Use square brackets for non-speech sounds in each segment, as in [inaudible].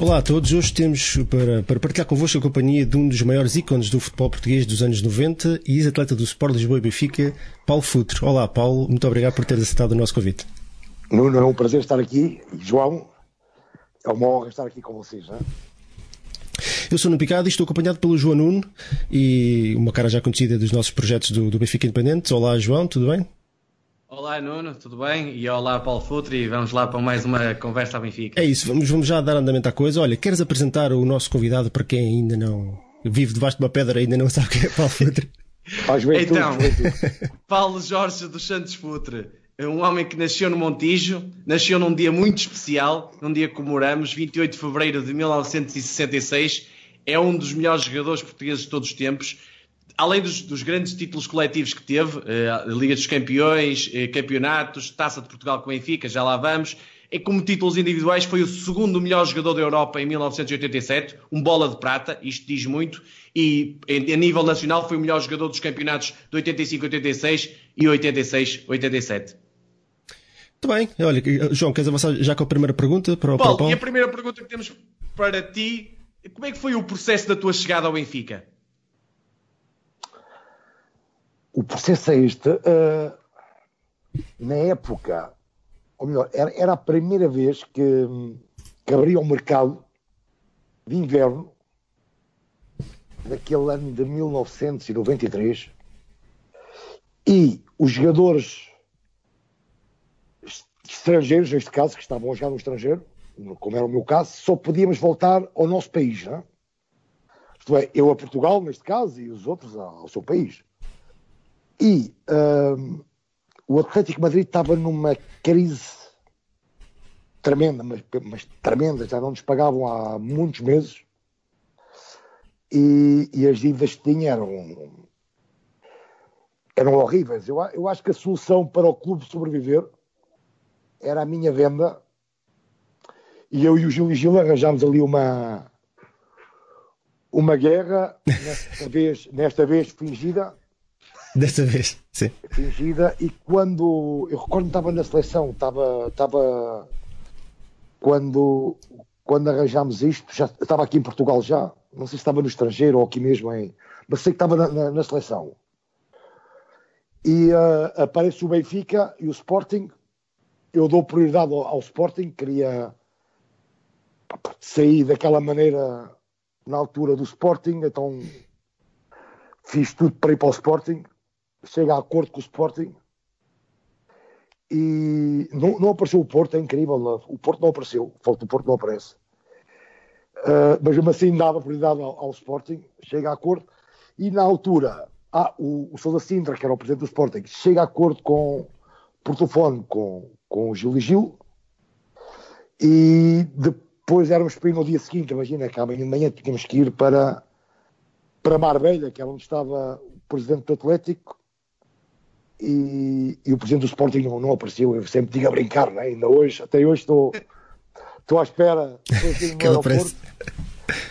Olá a todos, hoje temos para, para partilhar convosco a companhia de um dos maiores ícones do futebol português dos anos 90 e ex-atleta do Sport Lisboa e Benfica, Paulo Futre. Olá Paulo, muito obrigado por teres aceitado o nosso convite. Nuno, é um prazer estar aqui. João, é uma honra estar aqui com vocês. Não é? Eu sou Nuno Picado e estou acompanhado pelo João Nuno e uma cara já conhecida dos nossos projetos do, do Benfica Independente. Olá João, tudo bem? Olá Nuno, tudo bem? E olá Paulo Futre e vamos lá para mais uma conversa à Benfica. É isso, vamos, vamos já dar andamento à coisa. Olha, queres apresentar o nosso convidado para quem ainda não vive debaixo de uma pedra e ainda não [laughs] sabe quem é Paulo Futre? então, [laughs] Paulo Jorge dos Santos Futre, um homem que nasceu no Montijo, nasceu num dia muito especial, num dia que comemoramos, 28 de fevereiro de 1966, é um dos melhores jogadores portugueses de todos os tempos além dos, dos, grandes títulos coletivos que teve, eh, Liga dos Campeões, eh, campeonatos, Taça de Portugal com o Benfica, já lá vamos, e como títulos individuais foi o segundo melhor jogador da Europa em 1987, um bola de prata, isto diz muito, e a nível nacional foi o melhor jogador dos campeonatos de 85-86 e 86-87. Muito bem, olha, João, queres avançar já com a primeira pergunta para o Paulo? Para o Paulo? E a primeira pergunta que temos para ti, como é que foi o processo da tua chegada ao Benfica? O processo é este. Uh, na época, ou melhor, era, era a primeira vez que, que abria o mercado de inverno daquele ano de 1993 e os jogadores estrangeiros, neste caso, que estavam a jogar no estrangeiro, como era o meu caso, só podíamos voltar ao nosso país. Não é? Isto é, eu a Portugal, neste caso, e os outros ao seu país. E um, o Atlético Madrid estava numa crise tremenda, mas, mas, tremenda, já não nos pagavam há muitos meses. E, e as dívidas que tinham eram, eram horríveis. Eu, eu acho que a solução para o clube sobreviver era a minha venda. E eu e o Gil e Gil arranjámos ali uma, uma guerra, [laughs] nesta vez, nesta vez fingida [laughs] Desta vez, sim. Fingida, e quando. Eu recordo que estava na seleção, estava. estava quando, quando arranjámos isto, já estava aqui em Portugal já, não sei se estava no estrangeiro ou aqui mesmo em. Mas sei que estava na, na, na seleção. E uh, aparece o Benfica e o Sporting. Eu dou prioridade ao, ao Sporting, queria sair daquela maneira na altura do Sporting, então fiz tudo para ir para o Sporting chega a acordo com o Sporting e não, não, apareceu o Porto, é incrível. O Porto não apareceu, o Porto não aparece. Uh, mas mesmo assim dava prioridade ao, ao, Sporting, chega a acordo e na altura ah, o, o Sousa Sintra, que era o presidente do Sporting, chega a acordo com por telefone com, com o Gil e Gil e depois éramos para ir no dia seguinte, imagina que amanhã de manhã tínhamos que ir para, para Marbella, que é onde estava o presidente do Atlético, e, e, o presidente do Sporting não, não, apareceu. Eu sempre digo a brincar, né? ainda hoje, até hoje estou, estou à espera. Estou [laughs] aqui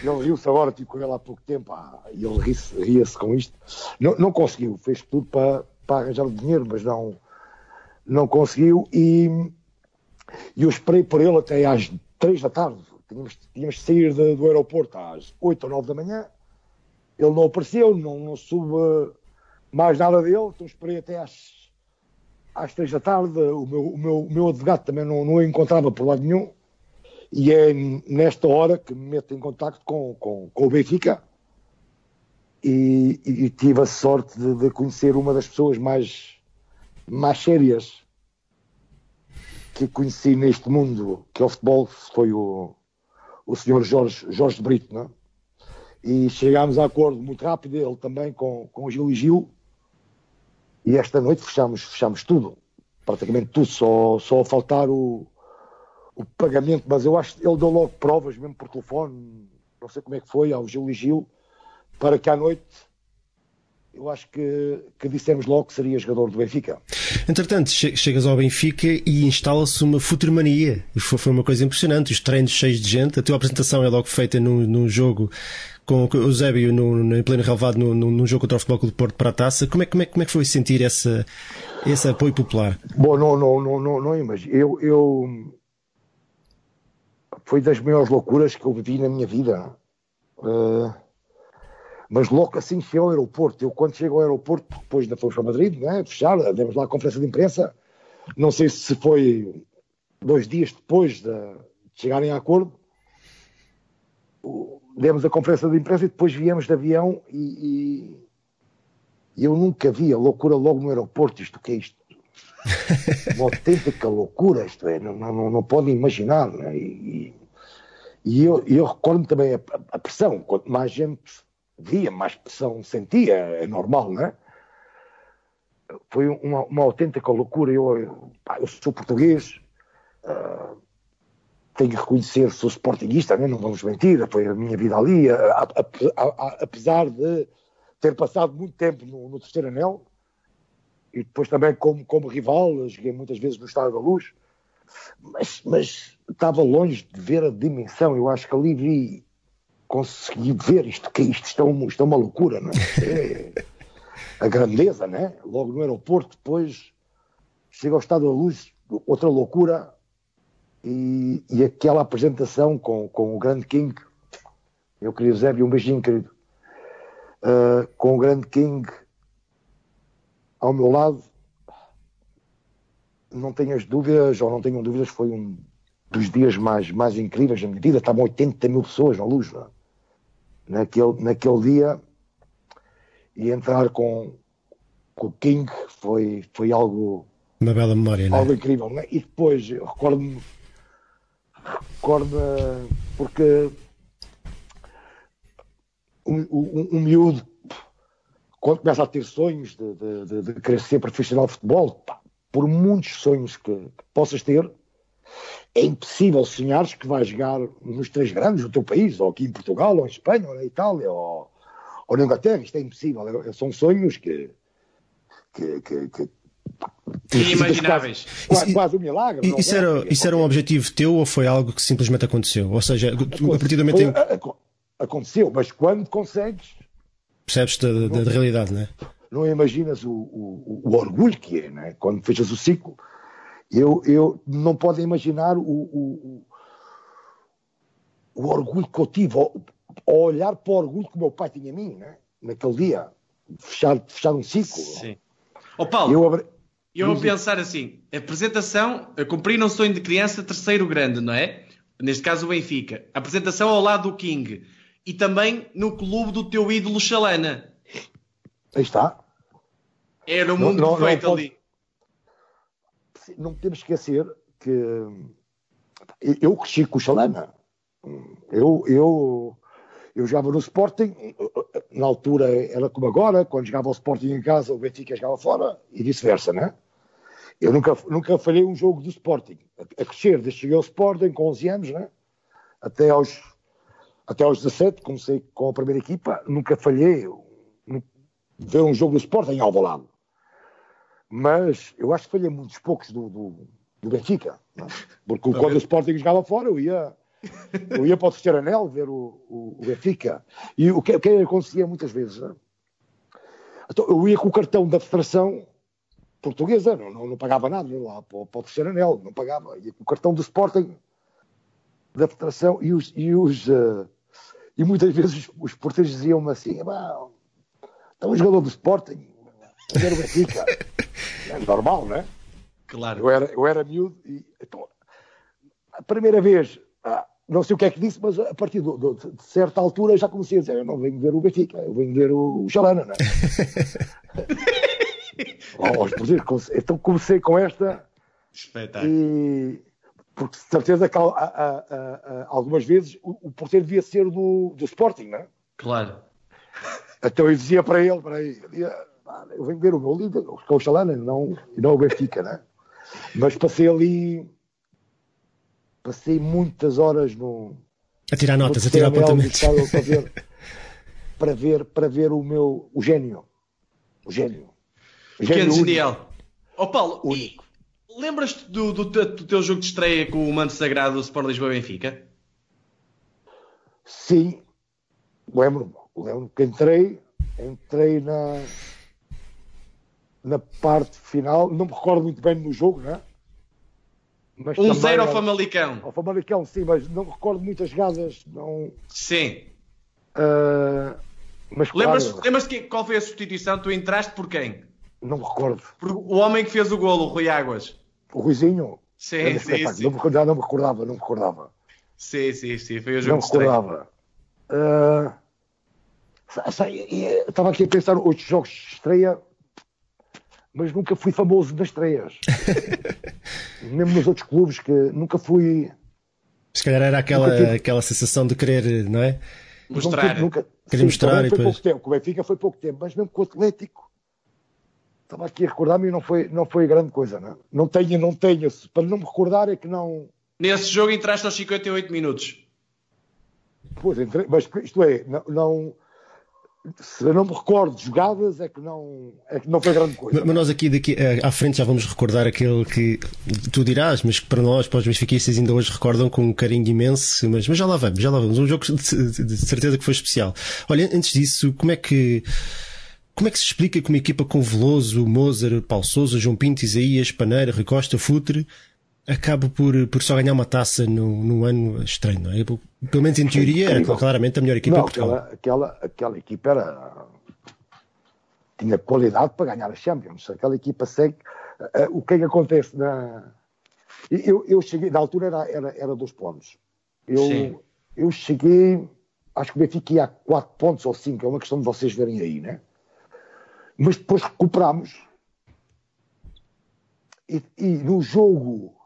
Ele riu-se agora, tive com ele há pouco tempo, ah, e ele ria-se com isto. Não, não conseguiu, fez tudo para, para arranjar o dinheiro, mas não, não conseguiu. E, e eu esperei por ele até às três da tarde. Tínhamos, tínhamos de sair de, do aeroporto às oito ou nove da manhã. Ele não apareceu, não, não soube mais nada dele, então esperei até às, às três da tarde. O meu, o meu, o meu advogado também não, não o encontrava por lado nenhum. E é nesta hora que me meto em contato com, com, com o Benfica e, e, tive a sorte de, de, conhecer uma das pessoas mais, mais sérias que conheci neste mundo, que é o futebol, foi o, o senhor Jorge, Jorge Brito, não é? E chegámos a acordo muito rápido, ele também com, com o Gil e Gil, e esta noite fechamos, fechamos tudo, praticamente tudo, só, só faltar o, o pagamento, mas eu acho que ele deu logo provas, mesmo por telefone, não sei como é que foi, ao Gil e Gil, para que à noite eu acho que, que dissemos logo que seria jogador do Benfica. Entretanto, chegas ao Benfica e instala-se uma futurmania. Foi uma coisa impressionante. Os treinos cheios de gente. A tua apresentação é logo feita num, num jogo com o Eusébio no, no, em pleno relevado num, num jogo contra o Futebol Clube Porto para a taça. Como é, como é, como é que foi sentir essa, esse apoio popular? Bom, não, não, não, não, não imagino. Eu, eu foi das maiores loucuras que eu vivi na minha vida. Uh, mas logo assim cheguei ao aeroporto. Eu, quando chego ao aeroporto, depois ainda fomos para Madrid, né, fechar, demos lá a conferência de imprensa. Não sei se foi dois dias depois de chegarem a acordo. Demos a conferência de imprensa e depois viemos de avião e, e eu nunca vi a loucura logo no aeroporto. Isto que é isto? Uma [laughs] autêntica loucura, isto é, não, não, não podem imaginar. Né? E, e eu, eu recordo também a, a, pressão, quanto mais gente via, mais pressão sentia, é normal, não é? Foi uma, uma autêntica loucura. Eu, eu, eu sou português, uh, tenho que reconhecer, sou sportinguista, né? não vamos mentir, foi a minha vida ali, a, a, apesar de ter passado muito tempo no, no terceiro anel, e depois também como, como rival, joguei muitas vezes no Estado da Luz, mas, mas estava longe de ver a dimensão. Eu acho que ali vi, consegui ver isto, que isto está, uma, isto é uma loucura, não é? [laughs] é a grandeza, né? Logo no aeroporto, depois chega ao Estado da Luz, outra loucura, e, e aquela apresentação com, com o grande King, meu querido Zé, um beijinho, querido, uh, com o grande King ao meu lado, não tenhas dúvidas, ou não tenham dúvidas, foi um dos dias mais, mais incríveis da minha vida. Estavam 80 mil pessoas na luz. Não? É? Naquele, naquele dia, e entrar com, com o King foi, foi algo. Uma bela memória, Algo incrível. Não é? E depois, recordo-me. Recordo-me. Porque. Um, um, um miúdo quando começa a ter sonhos de, de, de, de querer ser profissional de futebol, pá, por muitos sonhos que, que, possas ter, é impossível sonhares que vais jogar nos três grandes do teu país, ou aqui em Portugal, ou em Espanha, ou na Itália, ou, ou na Inglaterra. Isto é impossível. É, são sonhos que. que, que, que Inimagináveis. Quase, quase, quase um milagre. Isso, é? era, isso era um objetivo teu ou foi algo que simplesmente aconteceu? Ou seja, a partir do momento em. Aconteceu, mas quando consegues Percebes da, da, da realidade, não é? Não imaginas o, o, o, orgulho que é, né? quando fechas o ciclo. Eu, eu não podem imaginar o, o, o, orgulho que eu tive ao, ao, olhar para o orgulho que o meu pai tinha em mim, né? naquele dia, fechar, fechar um ciclo. Sim. Ó oh, Paulo, eu, abri... eu vou pensar assim: apresentação, a cumprir um sonho de criança, terceiro grande, não é? Neste caso o Benfica. Apresentação ao lado do King e também no clube do teu ídolo Chalana. Aí está. Era o mundo não, perfeito não, não ali. Não podemos esquecer que eu cresci com o Chalana. Eu, eu, eu jogava no Sporting, na altura era como agora, quando jogava o Sporting em casa, o Benfica jogava fora e vice-versa, né? Eu nunca, nunca falhei um jogo do Sporting. A, crescer, desde que cheguei ao Sporting com 11 anos, né? Até aos até aos 17, comecei com a primeira equipa, nunca falhei ver um jogo do Sport em Alvalade. Mas eu acho que falhei muitos poucos do, do, do Benfica. É? Porque quando o Sporting jogava fora, eu ia, eu ia para o terceiro anel ver o, o, o Benfica. E o que, o que acontecia muitas vezes? Né? Então, eu ia com o cartão da Federação Portuguesa, não, não, não pagava nada lá para, para o terceiro anel, não pagava. Ia com o cartão do Sporting da Federação e os, e os uh, e muitas vezes os, porteiros diziam-me assim: está um jogador do Sporting, era o Benfica. É normal, não é? Claro. Eu era, eu era miúdo e então, a primeira vez, ah, não sei o que é que disse, mas a partir de, de, de, certa altura já comecei a dizer: eu não venho ver o Benfica, eu venho ver o, o Xalana, [laughs] não é? então comecei com esta. Espetáculo. E, porque de certeza que algumas vezes o, o porteiro devia ser do, do Sporting, não é? Claro. Então eu dizia para ele, para ele eu venho ver o meu líder, o o Chalana, não, e não o Benfica, né? Mas passei ali, passei muitas horas no. A tirar notas, a tirar apontamentos. Para ver, [laughs] para ver, para ver o meu, o gênio. O gênio. O gênio genial. Ó oh, Paulo, único. Lembras-te do, do, do, teu jogo de estreia com o Manto Sagrado do Sport Lisboa Benfica? Sim, lembro, lembro que entrei, entrei na, na parte final, não me recordo muito bem no jogo, né? Um zero ao Famalicão. Ao Famalicão, sim, mas não recordo muitas jogadas. Não... Sim. Uh, mas lembras-te claro, lembras qual foi a substituição? Tu entraste por quem? Não me recordo. Por o homem que fez o golo, o Rui Águas. O Ruizinho? Sim, sim, sim. Não me, recordava, não me recordava, não me recordava. Sim, sim, sim. Foi o jogo Não me recordava. Uh, estava aqui a pensar oito jogos de estreia, mas nunca fui famoso nas estreias. [laughs] Mesmo nos outros clubes que nunca fui. Se calhar era aquela, tive... aquela sensação de querer, não é? Mostrar. Nunca, Querer mostrar e depois. pouco tempo. Com o Benfica foi pouco tempo, mas mesmo com o Atlético. Estava aqui a recordar-me e não foi, não foi grande coisa, não? É? Não tenho, não tenho. Para não me recordar é que não. Nesse jogo entraste aos 58 minutos. Pois, entre... mas isto é, não, não se não me recordo de jogadas, é que não, é que não foi grande coisa. Mas nós aqui daqui eh, à frente já vamos recordar aquele que tu dirás, mas que para nós, para os benfiquistas, ainda hoje recordam com um carinho imenso. Mas, mas já lá vamos, já lá vamos. Um jogo de, de certeza que foi especial. Olha, antes disso, como é que. Como é que se explica que uma equipa com Veloso, Mozart, Paulo Souza, João Pinto, Isaías, Paneira, Rui Costa, Futre, acaba por, por só ganhar uma taça num, num ano estranho, não é? Pelo menos em teoria, é claramente a melhor equipa não, Portugal. Aquela, aquela, aquela equipa era, tinha qualidade para ganhar a Champions. Aquela equipa segue. Uh, o que é que acontece na. Eu, eu cheguei, na altura era, era, era dois pontos. Eu, eu cheguei, acho que o Benfica ia a quatro pontos ou cinco, é uma questão de vocês verem aí, né? Mas depois recuperámos. E, e no jogo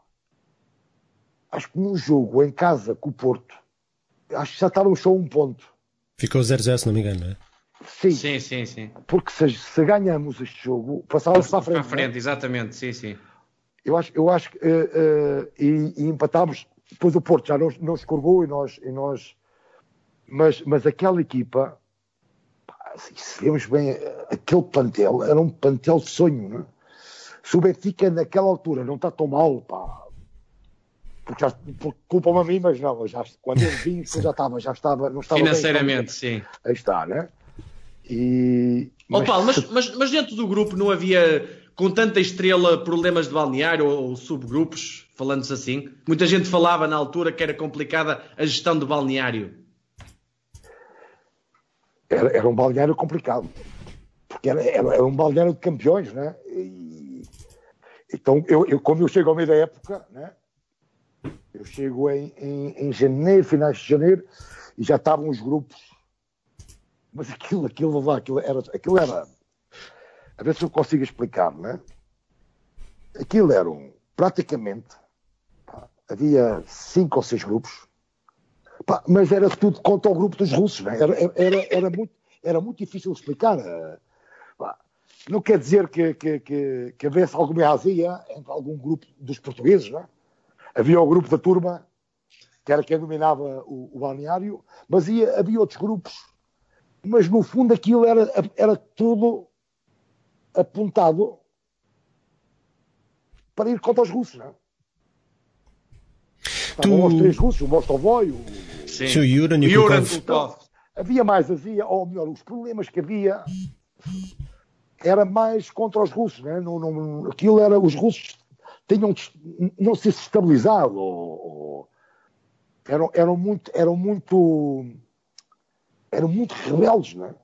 acho que no jogo em casa com o Porto, acho que já estavam só um ponto. Ficou 0-0, se não me engano, não é? Sim, sim, sim. sim. Porque se, se ganhamos este jogo, passávamos para a frente. Para a frente, é? exatamente, sim, sim. Eu acho, eu acho que. Uh, uh, e, e empatámos. Depois o Porto já não, não escorregou e nós. E nós mas, mas aquela equipa, pá, se vemos bem, aquele plantel era um plantel de sonho, não é? Se o Benfica naquela altura não está tão mal, pá, porque, já, culpam-me a mim, mas não, já, quando eu vim, [laughs] já estava, já estava, não estava Financeiramente, bem, sim. Aí está, né? E, mas... Oh, Paulo, mas, mas, mas, dentro do grupo não havia, com tanta estrela, problemas de balneário ou, ou subgrupos, falando-se assim? Muita gente falava na altura que era complicada a gestão do balneário. Era, era um balneário complicado, porque era, era, era, um balneário de campeões, né? E, então, eu, eu, como eu chego ao meio da época, né? Eu chego em, em, em janeiro, finais de janeiro, e já estavam os grupos. Mas aquilo, aquilo lá, aquilo era, aquilo era. A ver se eu consigo explicar, não é? Aquilo eram praticamente. Pá, havia cinco ou seis grupos, pá, mas era tudo contra o grupo dos russos, não é? Era, era, era, muito, era muito difícil explicar. Eh, pá, não quer dizer que, que, que, que houvesse alguma azia entre algum grupo dos portugueses, não é? Havia o grupo da turma, que era quem dominava o, o balneário, mas ia, havia outros grupos. Mas no fundo aquilo era, era tudo apontado para ir contra os russos, não é? Estavam os três russos, o Mostovoy, o, Sim. o Yuran e o Havia mais, havia, ou melhor, os problemas que havia era mais contra os russos, né? não, não, aquilo era, os russos tinham não se estabilizado ou, ou, eram, eram muito eram muito eram muito rebeldes né?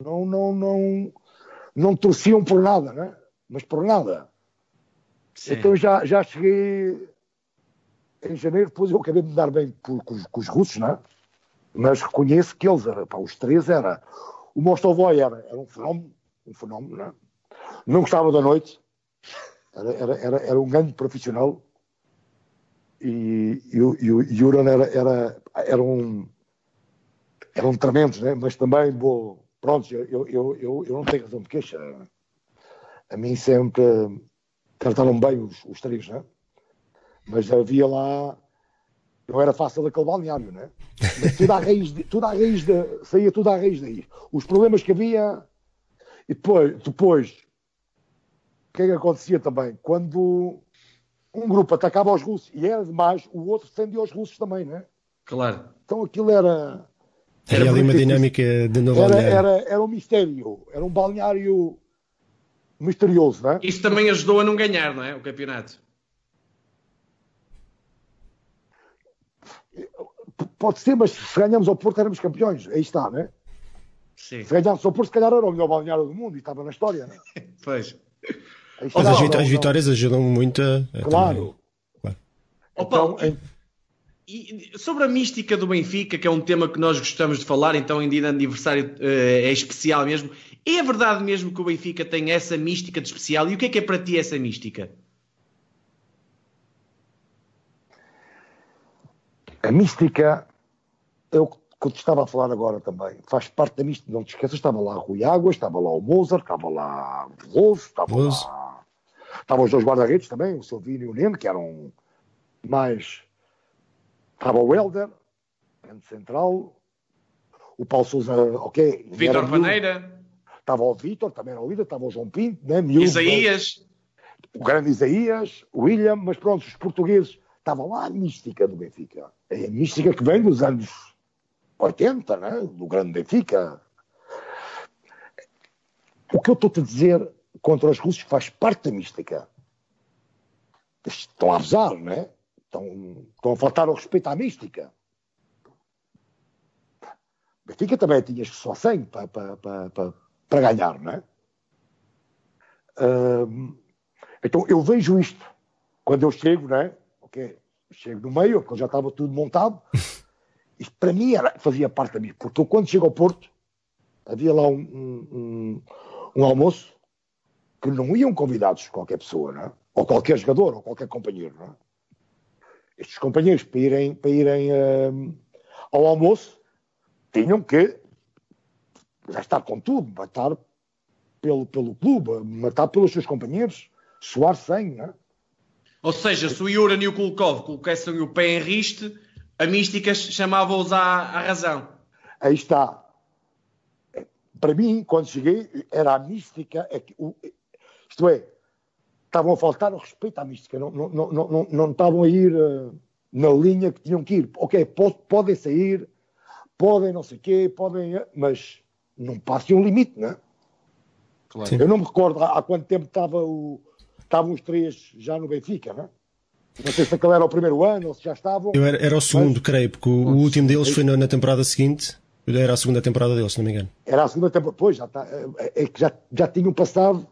não não não não torciam por nada né? mas por nada Sim. então já já cheguei em janeiro depois eu acabei de me dar bem por, com, com, os russos né? mas reconheço que eles pá, os três era o Mostovoy era, era um fenómeno um fenómeno né? não gostava da noite era, era, era, era um grande profissional e, e, e o Juran era, era, era um eram tremendos, né? mas também vou, pronto, eu, eu, eu, eu não tenho razão de queixa. A mim sempre trataram bem os, os três, né? mas havia lá, não era fácil aquele balneário, né? mas tudo à raiz, de, tudo à raiz de, saía tudo à raiz daí. Os problemas que havia, e depois, depois que é que acontecia também? Quando um grupo atacava os russos e era demais, o outro defendia os russos também, não é? Claro. Então aquilo era. Era, ali uma dinâmica de novo era, era, era um mistério, era um balneário misterioso, não é? Isso também ajudou a não ganhar, não é? O campeonato. Pode ser, mas se ganhamos ao Porto éramos campeões, aí está, não é? Sim. Se ganhamos ao Porto, se calhar era o melhor balneário do mundo e estava na história, não é? [laughs] pois. Mas as, não, as não. vitórias ajudam muito a. Claro. Ó, Então, em- E sobre a mística do Benfica, que é um tema que nós gostamos de falar, então em dia de aniversário eh, é especial mesmo. É verdade mesmo que o Benfica tem essa mística de especial? E o que é que é para ti essa mística? a mística é o que eu te estava a falar agora também. Faz parte da mística. Não te esqueças, estava lá Rui Águas, estava lá o Mozart, estava lá o Veloso, estava Veloso. lá. Estavam os dois guarda-redes também, o Silvino e o Neno, que eram mais. Estava o Helder, grande central. O Paulo Souza, ok. miúdo. Paneira, Estava o Vítor, também era o líder, estava o João Pinto, né, miúdo, Isaías. o grande Isaías, o William, mas pronto, os portugueses. Estava lá a mística do Benfica. É a mística que vem dos anos 80, né? do grande Benfica. O que eu estou-te a dizer contra os russos faz parte da mística. Estão a abusar, não é? Estão, estão a faltar ao respeito à mística. O Benfica também tinha só 100 para, para, para, para, ganhar, não é? Ahm, então eu vejo isto quando eu chego, não é? Ok, chego no meio, porque já estava tudo montado. [laughs] Isto para mim era, fazia parte da mim, porque eu quando chego ao Porto havia lá um, um, um- um almoço que não iam convidados qualquer pessoa, não é? ou qualquer jogador, ou qualquer companheiro. Não é? Estes companheiros para irem, para irem ahm, ao almoço tinham que já estar com tudo, matar pelo, pelo clube, matar pelos seus companheiros, suar sangue, não é? Ou seja, se o Yuran e o Kulkov colocassem o pé em riste, a mística chamava-os à, à razão. Aí está. Para mim, quando cheguei, era a mística. É isto é, estavam a faltar o respeito à mística. Não, não, não, não, não, estavam a ir eh, na linha que tinham que ir. Ok, po- podem sair, podem não sei o quê, podem. eh, Mas não passem um limite, não é? Claro. Eu não me recordo há há quanto tempo estava o, estavam os três já no Benfica, não é? Não sei se aquele era o primeiro ano ou se já estavam. Eu era, era o segundo, creio, porque o, o último deles foi na, na temporada seguinte. Era a segunda temporada deles, se não me engano. Era a segunda temporada. Pois, já está. É, é que já, já tinham passado.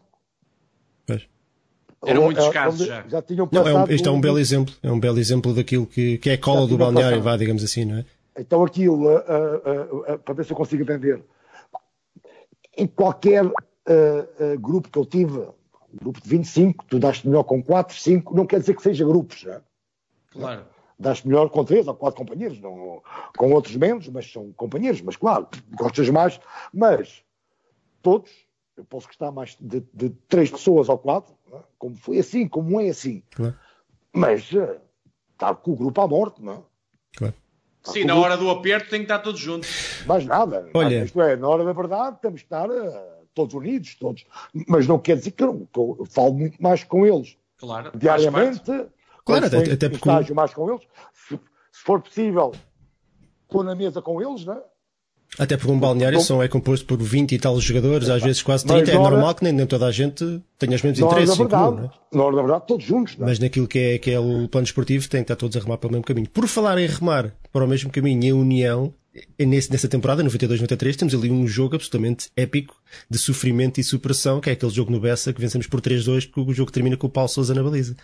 Eram muitos É, casos já. Já tinham Não, passado. é um, este é um belo exemplo. É um belo exemplo daquilo que, que é a cola Já do balneário, vá, digamos assim, não é? Então aquilo, ah, ah, ah, para ver se eu consigo entender. Em qualquer ah, ah, grupo que eu tive, um grupo de 25, tu daste melhor com 4, 5, não quer dizer que seja grupos, né? Claro. Daste melhor com 3 ou 4 companheiros, não, com outros menos, mas são companheiros, mas claro, gostas mais, mas todos, eu posso gostar mais de, de 3 pessoas ou 4, né? Como foi assim, como é assim, Claro, mas ah, estar com o grupo à morte, não é? claro. Sim, na hora do aperto tem que estar todos juntos. Mais nada. Olha- Isto é, na hora da verdade, temos que estar eh, todos unidos, todos. Mas não quer dizer que eu, que eu falo muito mais com eles Claro. diariamente. Claro, até- até porque- mais com eles. Se, se for possível, estou na mesa com eles, né? Até porque um balneário só é composto por 20 e tal jogadores, às vezes quase Mas 30. É na normal que nem, nem toda a gente tenha os mesmos Na interesses em comum, verdade, não é? na hora da verdade, todos juntos. Né? Mas naquilo que é, que é o plano esportivo, tem que estar todos a remar pelo mesmo caminho. Por falar em remar para o mesmo caminho e a união, nessa temporada, 92-93, temos ali um jogo absolutamente épico de sofrimento e superação, que é aquele jogo no Bessa que vencemos por 3-2, que o jogo termina com o Paulo Sousa na baliza.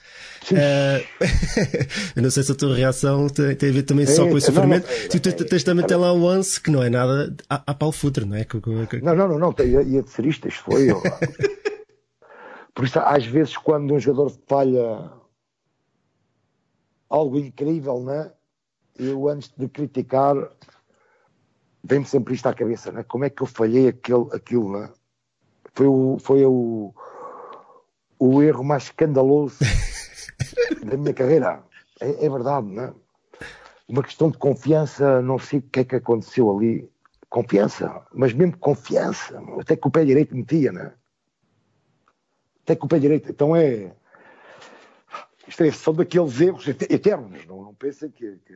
Eh, [laughs] eu não sei se a tua reação tem, tem a ver também só É, com esse não, não, sofrimento. é, Tu tens, é, tens também até lá um lance que não é nada a, a Paulo Futre, não é? Que- que- que- Não, não, não, não, ia, ia dizer isto, isto foi eu. Por isso, às vezes, quando um jogador falha algo incrível, né? Eu, antes de criticar, vem-me sempre isto à cabeça, né? Como é que eu falhei aquele, aquilo, né? Foi o, foi o, o erro mais escandaloso [laughs] da minha carreira. É, é verdade, né? Uma questão de confiança, não sei o que é que aconteceu ali. Confiança, mas mesmo confiança, até que o pé direito metia, né? Até que o pé direito. Então é. Isto é, são daqueles erros et- eternos, não, não pensem que, que,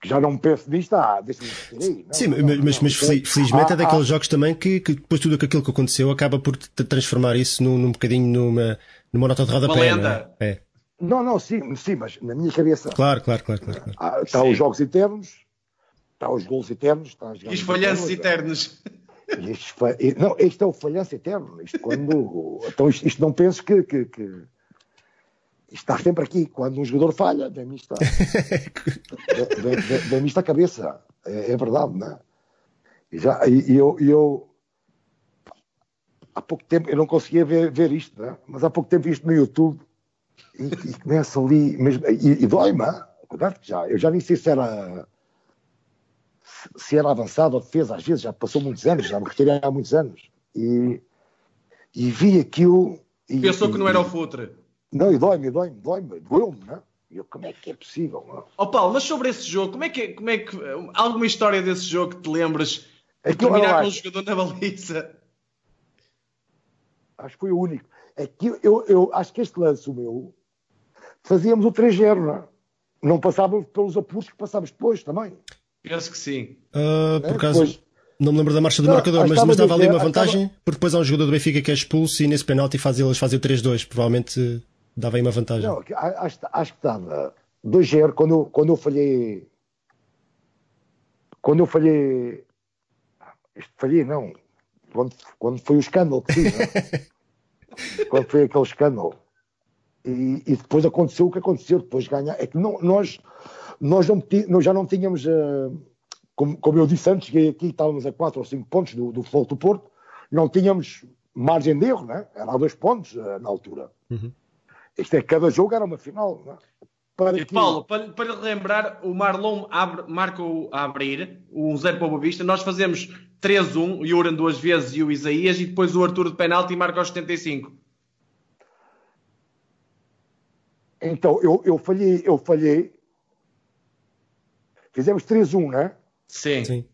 que já não penso nisto, ah, deixa-me ter aí. Não, Sim, não, mas, não, mas, mas isto é- felizmente há- é daqueles há- jogos também que, que depois tudo aquilo que aconteceu acaba por transformar isso num, num bocadinho numa, numa nota de rodapé. Uma não é? lenda. É. Não, não, sim, sim, mas na minha cabeça. Claro, claro, claro. claro, claro. Ah, está os jogos eternos, está os gols eternos, está as E os falhanços eternos. E estes fa- e- Não, este é o falhanço eterno. Isto quando. [laughs] então isto, isto não penso que, que, que- Está sempre aqui. Quando um jogador falha, vem-me isto, à- [laughs] vem- vem- vem-me isto à cabeça. É, é verdade, não é? E, já, e, eu, e eu. Há pouco tempo, eu não conseguia ver, ver isto, não é? mas há pouco tempo vi isto no YouTube e, e começa ali mesmo. E, e dói-me, cuidado que já. Eu já nem sei se era se era avançado ou defesa, às vezes já passou muitos anos, já me retirei há muitos anos. E, e vi aquilo. E, Pensou e- que não era o futre. Não, e dói-me, dói-me, dói-me, doeu-me, não é? E eu, como é que é possível? É? Ó Paulo, mas sobre esse jogo, como é que, como é que alguma história desse jogo que te lembras É de eu terminar com um acho- jogador na baliza? Acho que foi o único. É que eu, eu, acho que este lance, o meu, fazíamos o 3-0, não é? Não passávamos pelos apuros que passávamos depois também. Penso que sim. Ah, por acaso, Depois- não me lembro da marcha do Não, marcador, mas, mas estava dava ali uma vantagem, porque depois há um jogador do Benfica que é expulso e nesse penalti faz, eles fazem o 3-2. Provavelmente dava aí uma vantagem. Não, acho, acho que estava 2-0 quando, quando eu falhei. Quando eu falhei. Falhei, não. Quando, quando foi o escândalo que fiz, não? [laughs] quando foi aquele escândalo. E, e depois aconteceu o que aconteceu. Depois ganhar. É que não, nós, nós, não, nós já não tínhamos. eh, como, como eu disse antes, cheguei aqui, estávamos a 4 ou 5 pontos do, do Futebol do Porto, não tínhamos margem de erro, né? era a 2 pontos eh, na altura. Isto é, cada jogo era uma final. Não é? Para E que- Paulo, para, para lhe lembrar, o Marlon abre, marca o, a abrir, o 0 para o Boa Vista. Nós fazemos 3-1, o Yuran duas vezes e o Isaías, e depois o Arthur de penalti marca aos 75. Então, eu, eu falhei, eu falhei. Fizemos 3-1, né? Sim. Sim.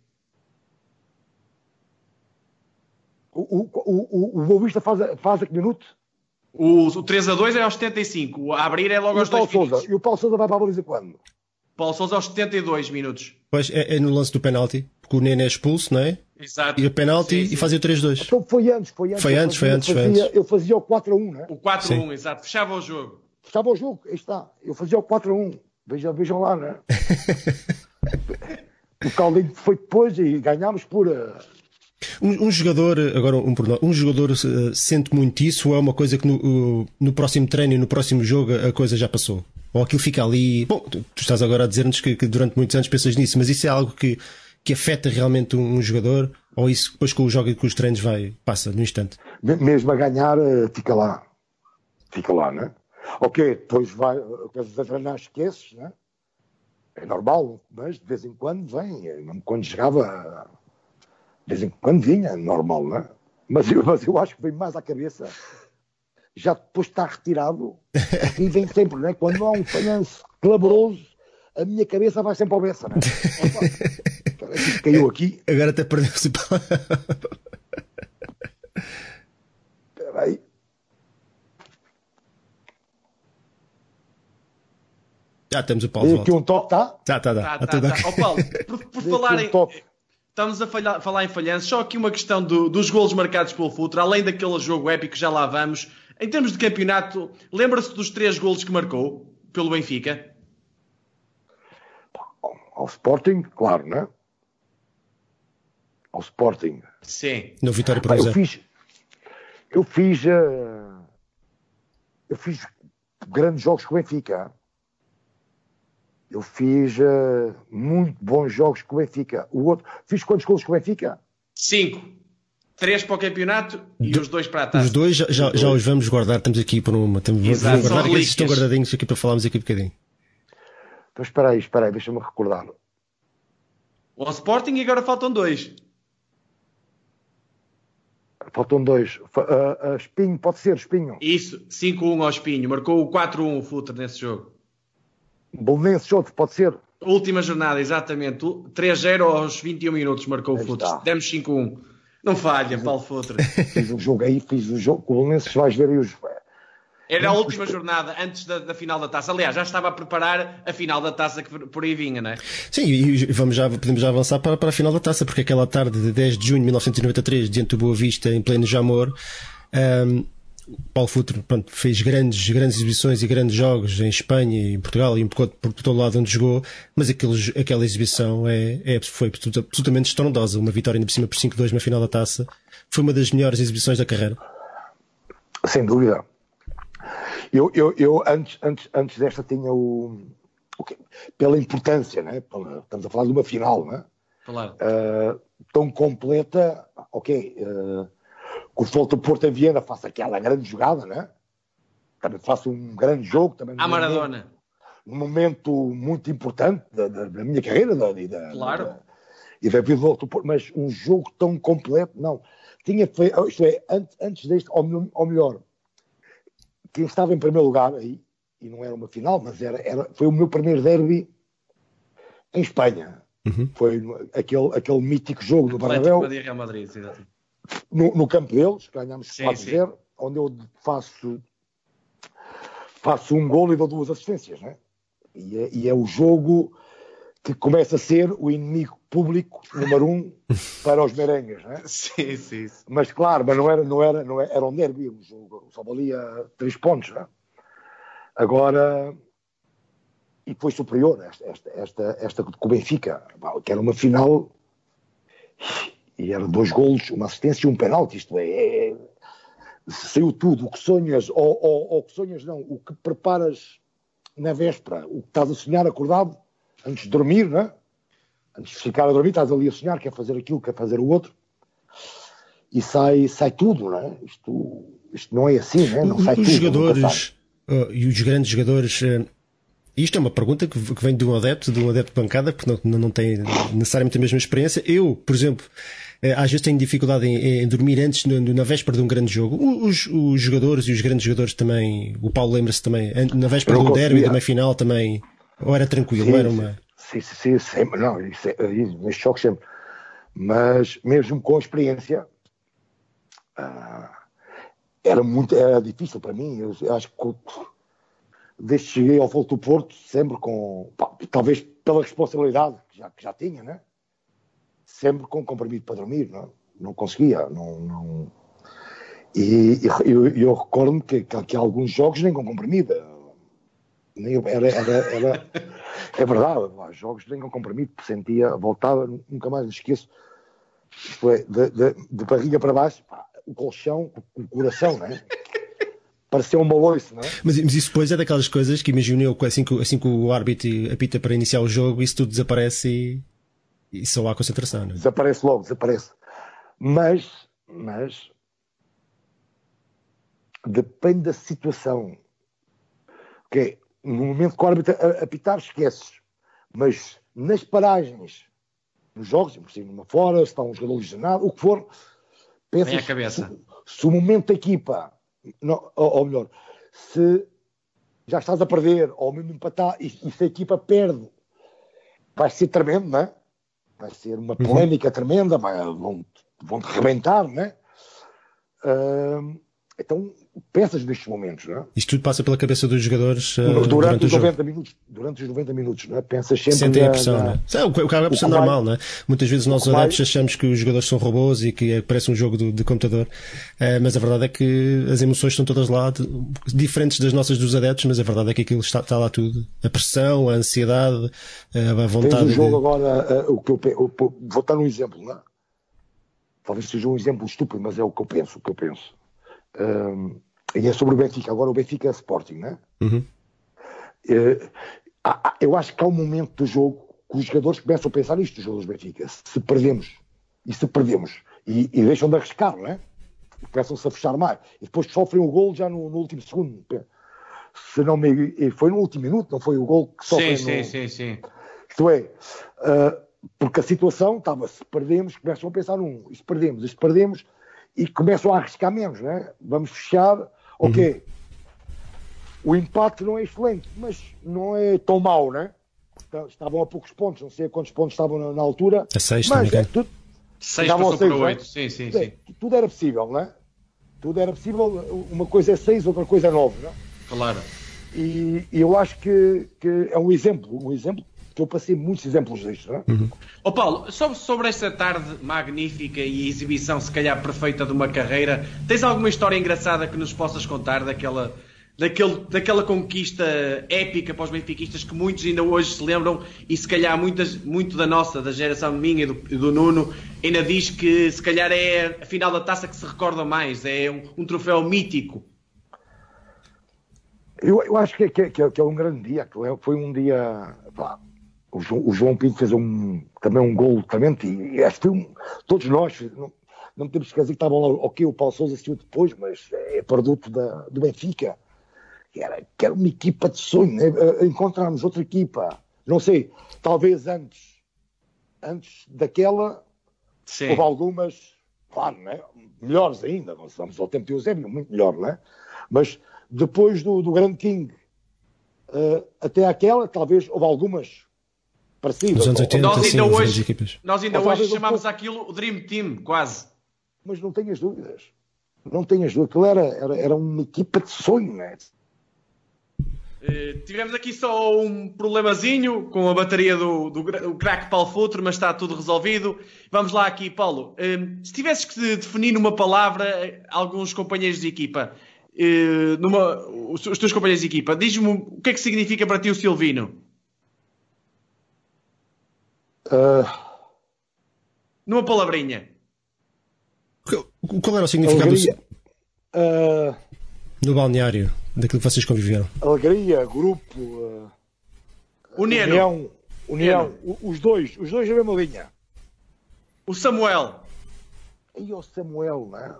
O, o, o, o, o Boa Vista faz, a- faz a que minuto? O, o 3-2 é aos 75, o a abrir é logo E aos o Paulo 2 minutos. Souza. E o Paulo Souza vai para a baliza quando? Paulo Sousa aos 72 minutos. Pois é, é no lance do penalti, porque o Nene é expulso, não é? Exato. E o penalti Sim, sim. e fazia o 3-2. Então foi antes, foi antes. Foi Eu antes, foi fazia- antes, foi fazia- antes. Eu fazia o 4-1, né? O 4-1, Sim. exato. Fechava o jogo. Estava o jogo, aí está. Eu fazia o 4-1. Vejam, vejam lá, né? [laughs] o Caldinho foi depois e ganhámos por. eh, Um, um jogador, agora um um jogador eh, sente muito isso ou é uma coisa que no, o- no próximo treino e no próximo jogo a coisa já passou? Ou aquilo fica ali. Bom, tu, tu estás agora a dizer-nos que, que durante muitos anos pensas nisso, mas isso é algo que, que afeta realmente um, um jogador? Ou isso depois com o jogo e com os treinos vai, passa no instante? me- mesmo a ganhar, eh, fica lá. Fica lá, né? Ok, depois vai, começas a treinar, esqueces, né? É normal, mas de vez em quando vem. quando chegava, de vez em quando vinha, normal, né? Mas eu, mas eu acho que vem mais à cabeça. Já depois de estar retirado, e vem sempre, né? Quando não há um falhanço clamoroso, a minha cabeça vai sempre ao né? Opa, parece que caiu aqui. Agora até perdeu-se. Espera aí. Já temos o Paulo aqui um toque, tá? Já está, Tá, está. tá, tudo tá. ok. Ó Paulo, por, por Dei falar aqui em. um toque. Estamos a falhar- falar em falhanços, só aqui uma questão do- dos golos marcados pelo Futre, além daquele jogo épico, já lá vamos. Em termos de campeonato, lembra-se dos três golos que marcou pelo Benfica? Ao Sporting, claro, né? Ao Sporting. Sim. No Vitória por Pá, um eu fiz. Eu fiz. eh, eu fiz grandes jogos com o Benfica. Eu fiz eh, muito bons jogos com o Benfica. O outro, fiz quantos gols com o Benfica? Cinco. Três para o campeonato e os dois para a Os taça. dois já, já, já os vamos guardar, estamos aqui por uma. Estamos, Exato, vamos guardar esses estão guardadinhos aqui para falarmos aqui um bocadinho. Então espera aí, espera aí, deixa-me recordar. Ao Sporting e agora faltam dois. Faltam dois. Ah, ah, espinho, pode ser, Espinho. Isso, 5-1 ao Espinho. Marcou o 4-1 o Futre nesse jogo. Bolonenses, outro, pode ser. Última jornada, exatamente. O 3-0 aos 21 minutos marcou o Aí Futre. está. Demos 5-1. Não falha, Paulo Futre. Fiz um jogo aí, fiz um jogo com o Bolonenses, vais ver aí os. Era a última jornada antes da, da final da taça. Aliás, já estava a preparar a final da taça que por- aí vinha, não é? Sim, e vamos já, podemos já avançar para, para a final da taça, porque aquela tarde de 10 de junho de 1993, diante do Boa Vista, em pleno Jamor, ahm, Paulo Futre pronto, fez grandes, grandes exibições e grandes jogos em Espanha e em Portugal e um pouco por, todo lado onde jogou, mas aquele, aquela exibição é, é, foi absolutamente estrondosa. Uma vitória ainda por cima por 5-2 na final da taça. Foi uma das melhores exibições da carreira. Sem dúvida. Eu, eu, eu antes, antes, antes desta tinha o, o pela importância, né? estamos a falar de uma final, né? Claro. Uh, tão completa, ok. Uh, que o Futebol Porto em Viena faça aquela grande jogada, né? Também faça um grande jogo. Também a Maradona. Um momento muito importante da, da, da minha carreira da, da, claro. da, e da vida do Porto, mas um jogo tão completo, não. Tinha feito, isto é, antes, antes deste, ou, ou melhor, quem estava em primeiro lugar aí, e não era uma final, mas era, era, foi o meu primeiro derby em Espanha. Uhum. Foi aquele, aquele mítico jogo no Bernabéu. Real Madrid, no, no, campo deles, ganhamos 4-0, onde eu faço, faço um gol e dou duas assistências. Né? E, é, e é o jogo que começa a ser o inimigo público número um [laughs] para os merengues, né? Sim, sim, sim. Mas claro, mas não era, não era, não era, era um derby, um jogo, só valia três pontos, né? Agora, e foi superior esta, esta, esta, esta com o Benfica, que era uma final e eram dois golos, uma assistência e um penalti, isto é, é saiu tudo, o que sonhas, ou, ou, ou o que sonhas não, o que preparas na véspera, o que estás a sonhar acordado, antes de dormir, né? antes de ficar a dormir, estás ali a sonhar, quer fazer aquilo, quer fazer o outro, e sai, sai tudo, não é? Isto, isto não é assim, né? não sai os tudo. Jogadores, uh, e os grandes jogadores, uh, isto é uma pergunta que, que, vem de um adepto, de um adepto de bancada, porque não, não tem necessariamente a mesma experiência. Eu, por exemplo, uh, às vezes tenho dificuldade em, em dormir antes, no, na véspera de um grande jogo. Os, os, jogadores e os grandes jogadores também, o Paulo lembra-se também, na véspera do derby, da meia final também ou era tranquilo? Sim, era uma... sim, sim, sim, sempre. Não, isso, é, isso, choque sempre. Mas mesmo com a experiência, ah, era muito era difícil para mim. Eu acho que desde que cheguei ao Volto do Porto, sempre com. Pá, talvez pela responsabilidade que já, que já tinha, né? Sempre com comprimido para dormir, não, não conseguia. Não, não... E, eu, eu recordo-me que, que, que alguns jogos nem com comprimido era, era, era, [laughs] é verdade, lá, jogos nem com comprimido, sentia, voltava, nunca mais me esqueço. Isto é, de, de, de barriga para baixo, pá, o colchão, o coração, não é? Parecia uma loiça, não é? Mas, mas, isso depois é daquelas coisas que imagino eu, assim que, assim que o árbitro apita para iniciar o jogo, isso tudo desaparece e, e só há concentração, não é? Desaparece logo, desaparece. Mas, mas, depende da situação. Okay no momento que o árbitro apitar, esqueces. Mas nas paragens, nos jogos, por cima, numa fora, se está um jogador lesionado, o que for, pensas. a cabeça. Se, se, o momento da equipa, não, ou, ou, melhor, se já estás a perder, ou mesmo empatar, e, e se a equipa perde, vai ser tremendo, não é? Vai ser uma uhum. polémica uhum. tremenda, vai, vão, vão-te rebentar, não é? Uh, então, pensas nestes momentos, não é? Isto tudo passa pela cabeça dos jogadores uh, durante, durante, os 90 minutos, durante os 90 minutos, não é? Pensas sempre Sentem na, a pressão, na... não é? é o que acaba por ser normal, não é? Muitas vezes nós adeptos mais... achamos que os jogadores são robôs e que parece um jogo de, de computador, uh, mas a verdade é que as emoções estão todas lá, de, diferentes das nossas dos adeptos, mas a verdade é que aquilo está, está lá tudo. A pressão, a ansiedade, a vontade. Tens o jogo de... agora, o que eu, eu, eu, vou dar um exemplo, não é? Talvez seja um exemplo estúpido, mas é o que eu penso, o que eu penso um, e é sobre o Benfica. Agora o Benfica é Sporting, né? Uhum. Uh, eu acho que há um momento do jogo que os jogadores começam a pensar isto, os jogadores do Benfica. Se perdemos, e se perdemos, e, e deixam de arriscar, não é? Começam-se a fechar mais. E depois sofrem o gol já no, no, último segundo. Se não me... Foi no último minuto, não foi o gol que sofrem sim, no... Sim, sim, sim. Isto é, uh, porque a situação estava, se perdemos, começam a pensar num, e se perdemos, e se perdemos, e começam a arriscar menos, né? Vamos fechar, ok. Uhum. O empate não é excelente, mas não é tão mau, né? Estavam a poucos pontos, não sei quantos pontos estavam na, na altura. A seis, mas é, tudo, seis passou seis, para oito, né? sim, sim, sim. Tudo era possível, né? Tudo era possível, uma coisa é seis, outra coisa é nove, né? Claro. E, e eu acho que, que, é um exemplo, um exemplo eu passei muitos exemplos disto. Não é? uhum. oh, Paulo, sobre, sobre esta tarde magnífica e exibição, se calhar perfeita de uma carreira, tens alguma história engraçada que nos possas contar daquela, daquele, daquela conquista épica para os benfiquistas que muitos ainda hoje se lembram e se calhar muitas, muito da nossa, da geração minha e do, do Nuno, ainda diz que se calhar é a final da taça que se recorda mais, é um, um troféu mítico. Eu, eu acho que, que, que, é um grande dia, foi um dia. Pá, o, João, o, João, Pinto fez um, também um gol também, e acho que um, todos nós, não, não temos que esquecer que estavam lá, ok, o Paulo Souza assistiu depois, mas é produto da, do Benfica que era, que era uma equipa de sonho, né? encontrarmos outra equipa, não sei, talvez antes, antes daquela, Sim. houve algumas, claro, né? melhores ainda, nós estamos ao tempo de Eusébio, muito melhor, né? mas depois do, do Grande King uh, até aquela, talvez houve algumas parecidas. Os anos 80, nós ainda sim, hoje, nós ainda hoje chamámos aquilo o Dream Team, quase. Mas não tenhas dúvidas. Não tenhas dúvidas. Aquilo era, era, era uma equipa de sonho, né? Uh, tivemos aqui só um problemazinho com a bateria do, do, do crack Paulo Futre, mas está tudo resolvido. Vamos lá aqui, Paulo. Uh, se tivesses que definir numa palavra eh, alguns companheiros de equipa, uh, numa, os, os, teus companheiros de equipa, diz-me o que é que significa para ti o Silvino? Numa palavrinha. Qual era o significado do... no balneário? daquilo que vocês conviveram? Alegria, grupo, uh, união, união, os dois, os dois na mesma linha. O Samuel. E o Samuel, não é?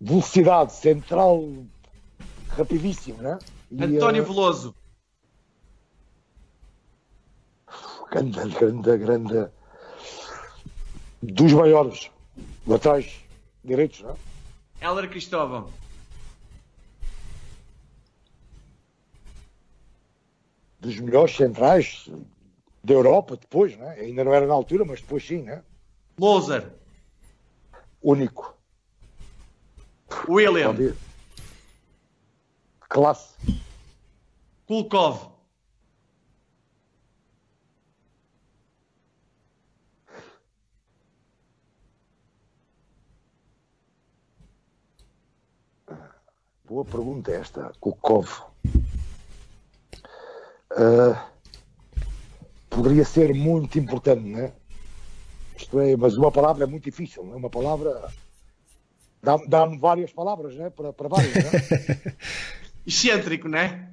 Velocidade central rapidíssimo, né? E, António uh, Veloso. Grande, grande, grande. Dos maiores laterais direitos, não é? Heller Cristóvão. Dos melhores centrais da Europa, depois, né? ainda não era na altura, mas depois sim, né? Loser. Único. William. Classe. Kulkov. Boa pergunta esta, Kukov. Uh, poderia ser muito importante, não é? Isto é, mas uma palavra é muito difícil, não é? Uma palavra dá-me dá várias palavras, né? Para, para várias, não é? [laughs] Excêntrico, não é?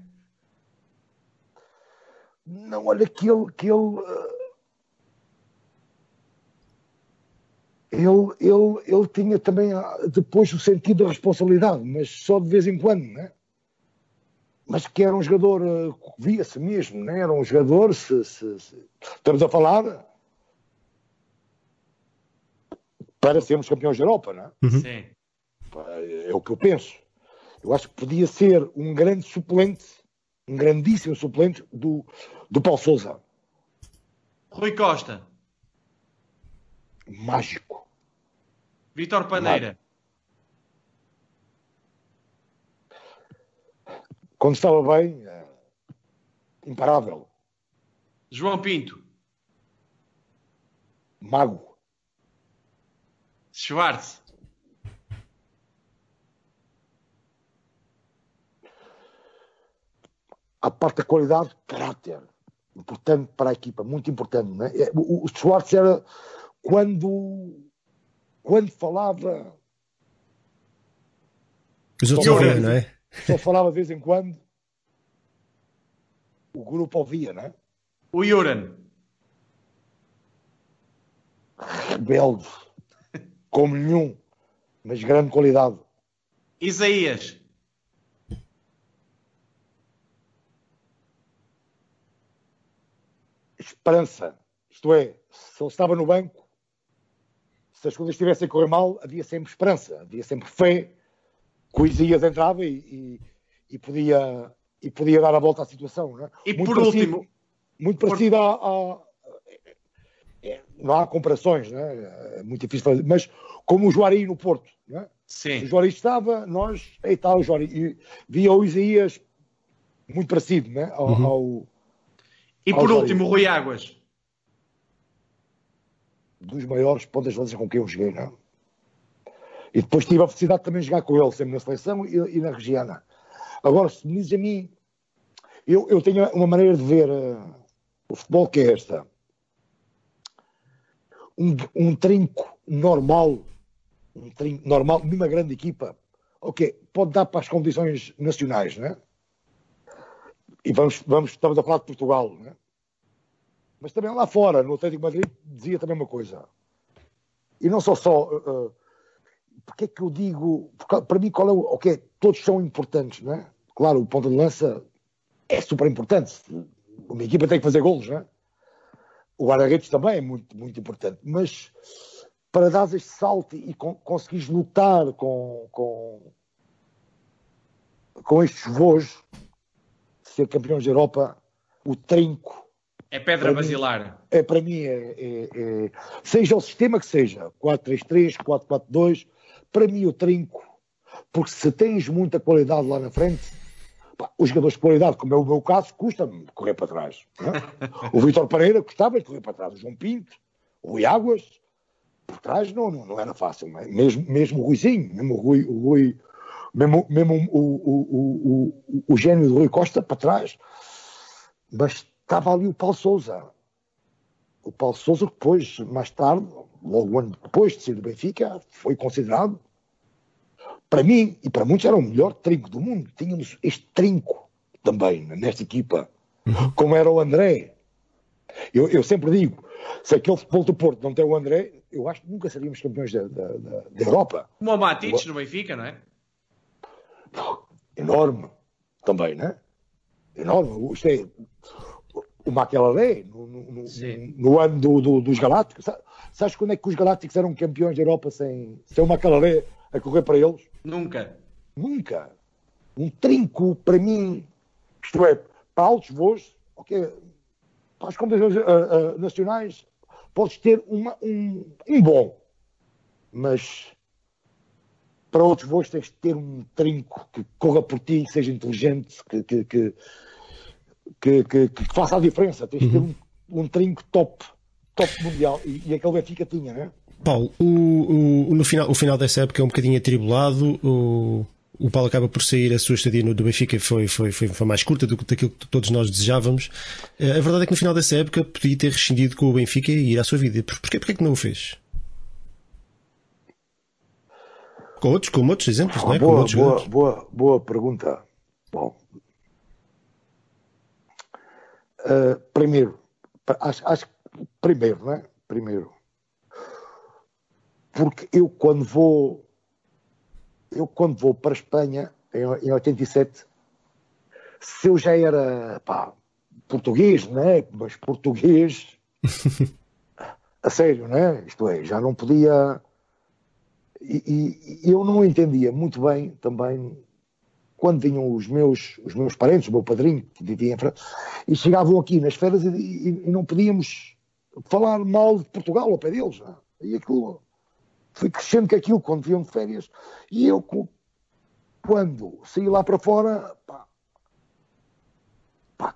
Não, olha que ele, que ele uh, ele, ele, ele tinha também ah, depois o sentido da responsabilidade, mas só de vez em quando, né? Mas que era um jogador, ah, via-se mesmo, né? Era um jogador, se, se, se, estamos a falar para sermos campeões da Europa, não é? Uhum. Sim. É o que eu penso. Eu acho que podia ser um grande suplente, um grandíssimo suplente do, do Paulo Souza. Rui Costa mágico. Vitor Paneira. Quando estava bem, é... imparável. João Pinto. Mago. Schwartz. A parte da qualidade, caráter. Importante para a equipa, muito importante. Não é? O, o Schwartz era quando, quando falava. Os outros ouviam, não é? Só falava de vez em quando. O grupo ouvia, não é? O Yuran. Rebelde. Como nenhum. Mas grande qualidade. Isaías. Esperança. Isto é, se ele estava no banco, se as coisas estivessem a correr mal, havia sempre esperança, havia sempre fé que o entrava e, e, e, podia, e podia dar a volta à situação. Não é? E muito por parecido, último. Muito parecido por... a, a, é, Não há comparações, não é? é muito difícil fazer, mas como o Juari no Porto. Não é? Sim. O Juari estava, nós. Aí está o Juari. E via o Isaías muito parecido né? ao, uhum. ao E por último, Rui Águas. Dos maiores pontas de com quem eu joguei, não? E depois tive a felicidade de também jogar com ele, sempre na seleção e, e na Regiana. Agora, se me dizes a mim, eu, eu tenho uma maneira de ver uh, o futebol que é esta. Um, um trinco normal, um trinco normal, numa grande equipa, ok, pode dar para as condições nacionais, não é? E vamos, vamos, estamos a falar de Portugal, não é? Mas também lá fora, no Atlético Madrid, dizia também uma coisa. E não só só. Uh, porque é que eu digo. Para mim, qual é o. Ok, todos são importantes, não é? Claro, o ponto de lança é super importante. Uma equipa tem que fazer golos, não é? O guarda-redes também é muito, muito importante. Mas para dar este salto e con conseguires lutar com, com, com estes voos, ser campeões da Europa, o trinco. É pedra basilar. É, para mim, é, é, é, seja o sistema que seja, 4-3-3, 4-4-2, para mim o trinco, porque se tens muita qualidade lá na frente, pá, os jogadores de qualidade, como é o meu caso, custa-me correr para trás. É? [laughs] o Vitor Pereira custava de correr para trás, o João Pinto, o Rui Águas, por trás não, não, não era fácil, é? mesmo, mesmo o Ruizinho, mesmo o Rui, o Rui mesmo, mesmo o, o, o, o, gênio do Rui Costa para trás, mas estava ali o Paulo Souza. O Paulo Souza, depois, mais tarde, logo um ano depois de ser do Benfica, foi considerado, para mim e para muitos, era o melhor trinco do mundo. Tínhamos este trinco também nesta equipa, como era o André. Eu, eu sempre digo, se aquele futebol do Porto não tem o André, eu acho que nunca seríamos campeões da, da, da, Europa. Como o Matic no Benfica, não é? enorme também, né? Enorme. Isto é, o Maquiavelli, no, no, no, ano do, do, dos Galácticos. Sabes quando é que os Galácticos eram campeões da Europa sem, sem o Maquiavelli a correr para eles? Nunca. Nunca. Um trinco para mim, isto é, para altos voos, okay, para as competições uh, uh, nacionais, podes ter uma, um, um bom, mas para outros voos tens de ter um trinco que corra por ti, que seja inteligente, que, que, que, que, que, que faça a diferença. Tens de ter uhum. um, um trinco top, top mundial. E, e aquele Benfica tinha, não é? Paulo, o, o, no final, o final dessa época é um bocadinho atribulado. O, o Paulo acaba por sair, a sua estadia no, do Benfica foi, foi, foi, foi mais curta do que aquilo que todos nós desejávamos. Eh, a verdade é que no final dessa época podia ter rescindido com o Benfica e ir à sua vida. Porquê, porquê que não o fez? Com outros, com outros exemplos, não é? Boa, boa, boa, boa pergunta. Bom, uh, primeiro, acho, acho primeiro, não é? Primeiro, porque eu quando vou, eu quando vou para a Espanha em, em 87, se eu já era pá, português, não é? Mas português [laughs] a sério, não é? Isto é, já não podia e, e, eu não entendia muito bem também quando vinham os meus, os meus parentes, o meu padrinho, que vivia em França, e chegavam aqui nas férias e, e, e, não podíamos falar mal de Portugal ao pé deles. Não? E aquilo foi crescendo com aquilo quando vinham de férias. E eu, quando saí lá para fora, pá, pá,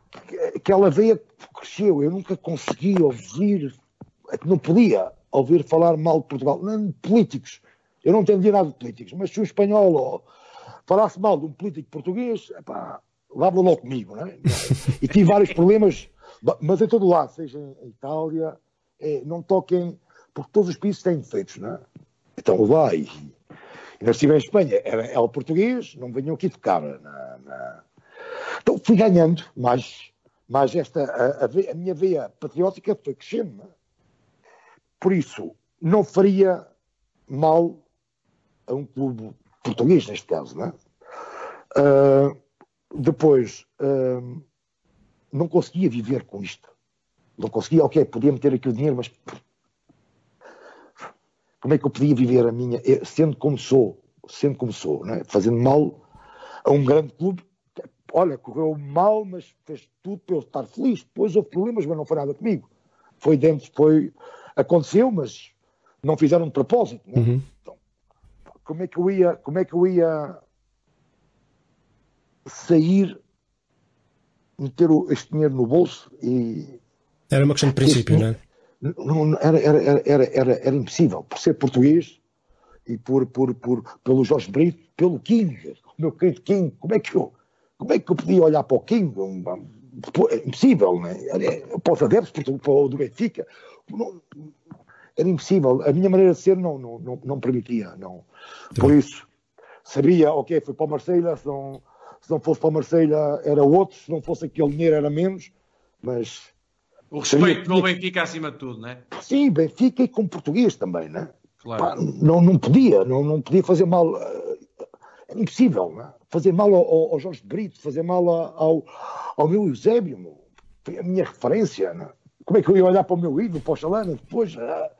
aquela veia cresceu. Eu nunca consegui ouvir, é não podia ouvir falar mal de Portugal, nem de políticos. Eu não entendia nada de políticos, mas se o espanhol oh, falasse mal de um político português, lava logo comigo, não é? E tive vários problemas, mas em todo lado, seja em Itália, é, não toquem, porque todos os países têm defeitos, não é? Então lá, e, e nasci em Espanha, era ela português, não venham aqui tocar. Na, na... Então fui ganhando, mas, mas esta, a, a, a minha veia patriótica foi crescendo. É? Por isso, não faria mal a um clube português, neste caso, não é? Uh, depois, uh, não conseguia viver com isto. Não conseguia, ok, podia meter aqui o dinheiro, mas como é que eu podia viver a minha, sendo como sou, sendo como sou, é? fazendo mal a um grande clube? Olha, correu mal, mas fez tudo para eu estar feliz. Depois houve problemas, mas não foi nada comigo. Foi dentro, foi. Aconteceu, mas não fizeram de propósito. Não é? uhum. então, como é que eu ia, como é que eu ia sair meter este dinheiro no bolso e. Era uma questão de princípio, não é? Era, era, era, era, era impossível, por ser português e por, por, por, pelo Jorge Brito, pelo King, o meu querido King, como é que eu, como é que eu podia olhar para o King? É impossível, não é? Para os adeptos para o do Benfica, não, era impossível. A minha maneira de ser não, não, não, não permitia. Não. Por isso, sabia, ok, foi para o Marselha, se não, se não fosse para o Marselha era outro, se não fosse aquele dinheiro era menos, mas... O respeito pelo Benfica acima de tudo, não é? Sim, Benfica e com português também, não é? Claro. Pá, não, não podia, não, não podia fazer mal, eh, era impossível, não é? fazer mal ao, ao Jorge de Brito, fazer mal ao, ao meu Eusébio, foi a minha referência, não é? Como é que eu ia olhar para o meu ídolo, para o Chalana, depois, ah,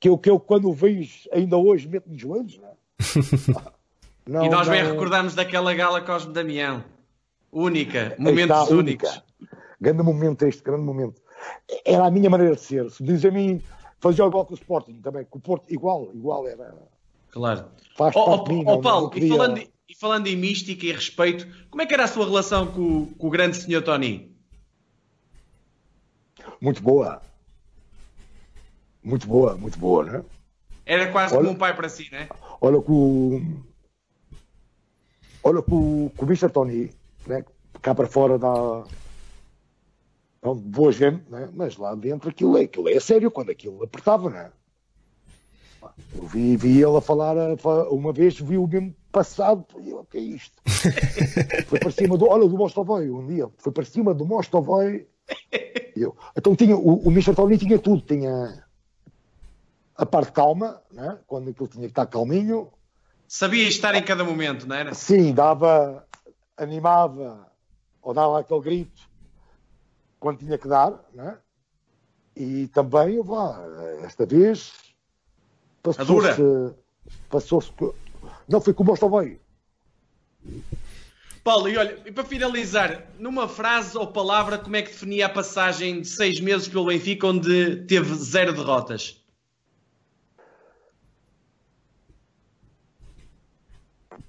que eu, que eu quando o vejo ainda hoje meto-me de joelhos, [laughs] não, é? E nós não... bem recordamos daquela gala Cosme Damião, única, momentos está, únicos. Única. Grande momento este, grande momento. Era a minha maneira de ser. Se diz a mim, fazia igual com o Sporting também, com o Porto, igual, igual era. Claro. Faz oh, oh, mim, oh, Paulo, e, falando, e falando em mística e respeito, como é que era a sua relação com, com o grande senhor Tony? Muito boa. Muito boa, muito boa, né? Era quase olha, como um pai para si, né? Olha com olha com, o Mr. Tony, né? cá para fora da é boa gente, né? mas lá dentro aquilo é, aquilo é sério quando aquilo apertava, né? Eu vi, vi ele a falar uma vez, vi o mesmo passado, e eu, o que é isto? [laughs] foi para cima do, olha, do Mostovoi, um dia, foi para cima do Mostovoi [laughs] eu, então tinha, o, o Mr. Tony tinha tudo, tinha a parte calma, né? quando aquilo tinha que estar calminho. Sabia estar em cada momento, não era? Sim, dava, animava, ou dava aquele grito quando tinha que dar, né? E também, vá, esta vez passou-se. Passou-se. Não, foi com o Mostovei. Paulo, e olha, e para finalizar, numa frase ou palavra, como é que definia a passagem de seis meses pelo Benfica, onde teve zero derrotas?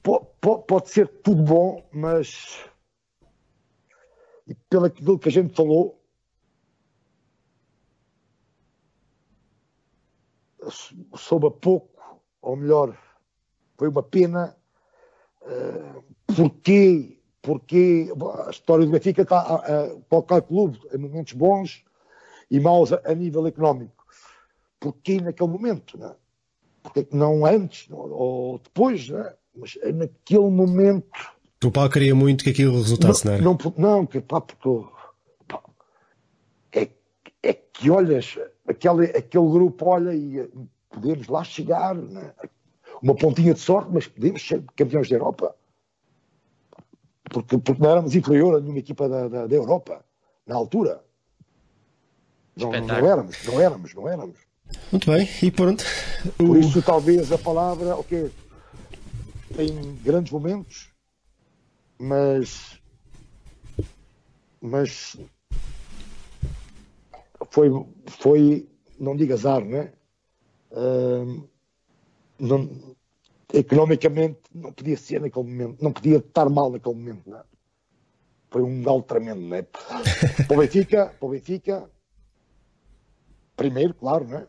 Pode ser tudo bom, mas e pelo aquilo que a gente falou, soube a pouco, ou melhor, foi uma pena uh, Porquê? Porque a história do Benfica está a, a, qualquer clube em momentos bons e maus a, a nível económico. Porquê naquele momento? Não é? Porque não antes não, ou depois, não é? mas é naquele momento. O Paulo queria muito que aquilo resultasse, não, não é? Não, não que, pá, porque pá, é, é que olhas, aquele, aquele grupo olha e podemos lá chegar, é? uma pontinha de sorte, mas podemos ser campeões da Europa porque, porque não éramos inferior a nenhuma equipa da, da, da Europa, na altura. Não, não, éramos, não éramos, não éramos. Muito bem, e pronto. Por isso, talvez a palavra, ok, tem grandes momentos, mas. Mas. Foi, foi não digo azar, né? Uh, não, economicamente não podia ser naquele momento, não podia estar mal naquele momento, não é? Foi um galo tremendo, não é? [laughs] para o Benfica, para o Benfica, primeiro, claro, não é?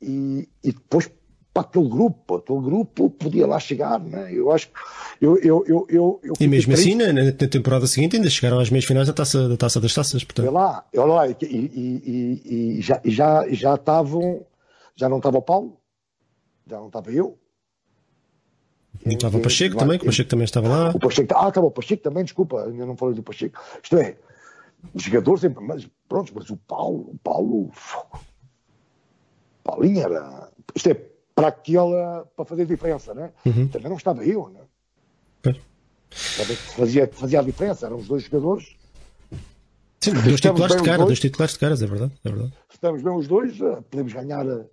E, e depois para aquele grupo, aquele grupo podia lá chegar, não é? Eu acho que eu, eu, eu, eu, eu E mesmo assim, na, na, temporada seguinte ainda chegaram às meias finais da taça, da taça das taças, portanto. Lá, olha lá, e, e, e, e já, já, já estavam, já não estava o Paulo, já não estava eu, e estava o Pacheco também, que o Pacheco também estava lá. O Pacheco, ah, estava o Pacheco também, desculpa, ainda não falei do Pacheco. Isto é, os jogadores sempre, mas pronto, mas o Paulo, o Paulo, Paulinho era, isto é, para aquela, para fazer diferença, né? Uhum. Também não estava eu, né? Também fazia, fazia a diferença, eram os dois jogadores. Sim, dois titulares de cara, dois. dois titulares de caras, é verdade, é verdade. Estamos bem os dois, eh, podemos ganhar eh,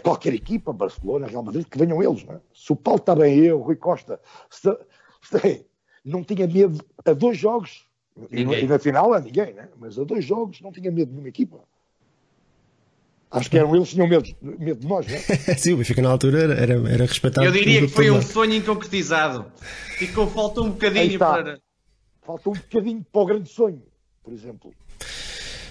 a qualquer equipa, Barcelona, Real Madrid, que venham eles. Não é? Se o Paulo está bem, eu, Rui Costa, se, se, [laughs] não tinha medo a dois jogos, e, e, na final a ninguém, né? mas a dois jogos não tinha medo de nenhuma equipa. Acho que eram eles que tinham medo, medo de nós, não é? [laughs] Sim, o Benfica na altura era, era, respeitado. Eu diria que foi um sonho inconcretizado. Ficou, faltou um bocadinho para. falta um bocadinho para o grande sonho, por exemplo.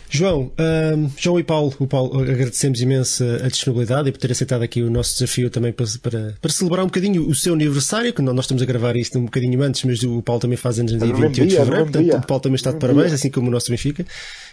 João, um, João e Paulo, o Paulo, agradecemos imenso a disponibilidade e por ter aceitado aqui o nosso desafio também para, para, para celebrar um bocadinho o seu aniversário, que nós estamos a gravar isto um bocadinho antes, mas o Paulo também faz anos no dia 28 de fevereiro, portanto o Paulo também está de parabéns, assim como o nosso Benfica.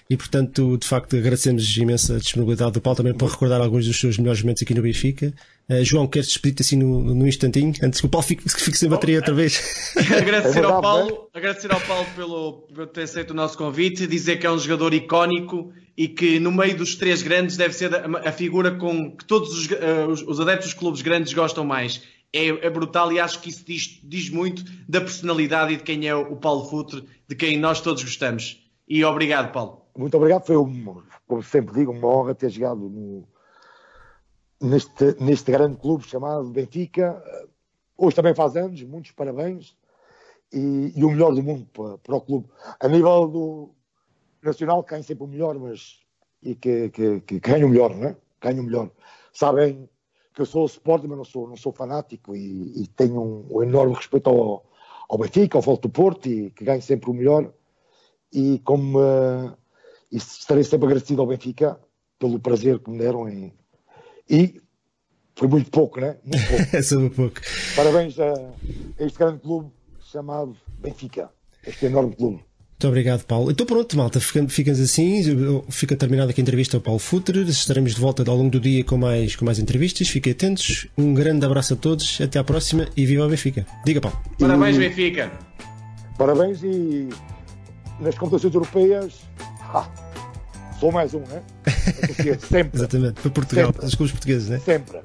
E portanto, de facto, agradecemos imensa a disponibilidade do Paulo também para recordar alguns dos seus melhores momentos aqui no Benfica. Uh, João, queres despedir-te assim no, no instantinho, antes que o Paulo fique, fique sem bateria outra vez? [laughs] agradecer, ao Paulo, agradecer ao Paulo pelo, por ter aceito o nosso convite, dizer que é um jogador icónico e que no meio dos três grandes deve ser a, a figura com que todos os, uh, os, os, adeptos dos clubes grandes gostam mais. É, é, brutal e acho que isso diz, diz muito da personalidade e de quem é o Paulo Futre, de quem nós todos gostamos. E obrigado, Paulo. Muito obrigado, foi, um, como sempre digo, uma honra ter chegado no, neste, neste grande clube chamado Benfica. Hoje também faz anos, muitos parabéns. E, e o melhor do mundo para, para, o clube. A nível do nacional, ganha sempre o melhor, mas e que, que, que, que ganha o melhor, não é? Ganha o melhor. Sabem que eu sou Sporting, mas não sou, não sou fanático e, e tenho um, um, enorme respeito ao, ao Benfica, ao Volto do Porto e que ganho sempre o melhor. E como uh, e estarei sempre agradecido ao Benfica pelo prazer que me deram em... e foi muito pouco, né? Muito pouco. [laughs] é sobre pouco. Parabéns a, a este grande clube chamado Benfica, este enorme clube. Muito obrigado, Paulo. Então pronto, malta, ficamos assim. Fica terminada aqui a entrevista ao Paulo Futre. Estaremos de volta ao longo do dia com mais, com mais entrevistas. Fiquem atentos. Um grande abraço a todos. Até à próxima e viva o Benfica. Diga, Paulo. Parabéns, Benfica. Parabéns e nas competições europeias ah, sou mais um, né? [laughs] Sempre. Exatamente, para Portugal, para os clubes portugueses, né? Sempre.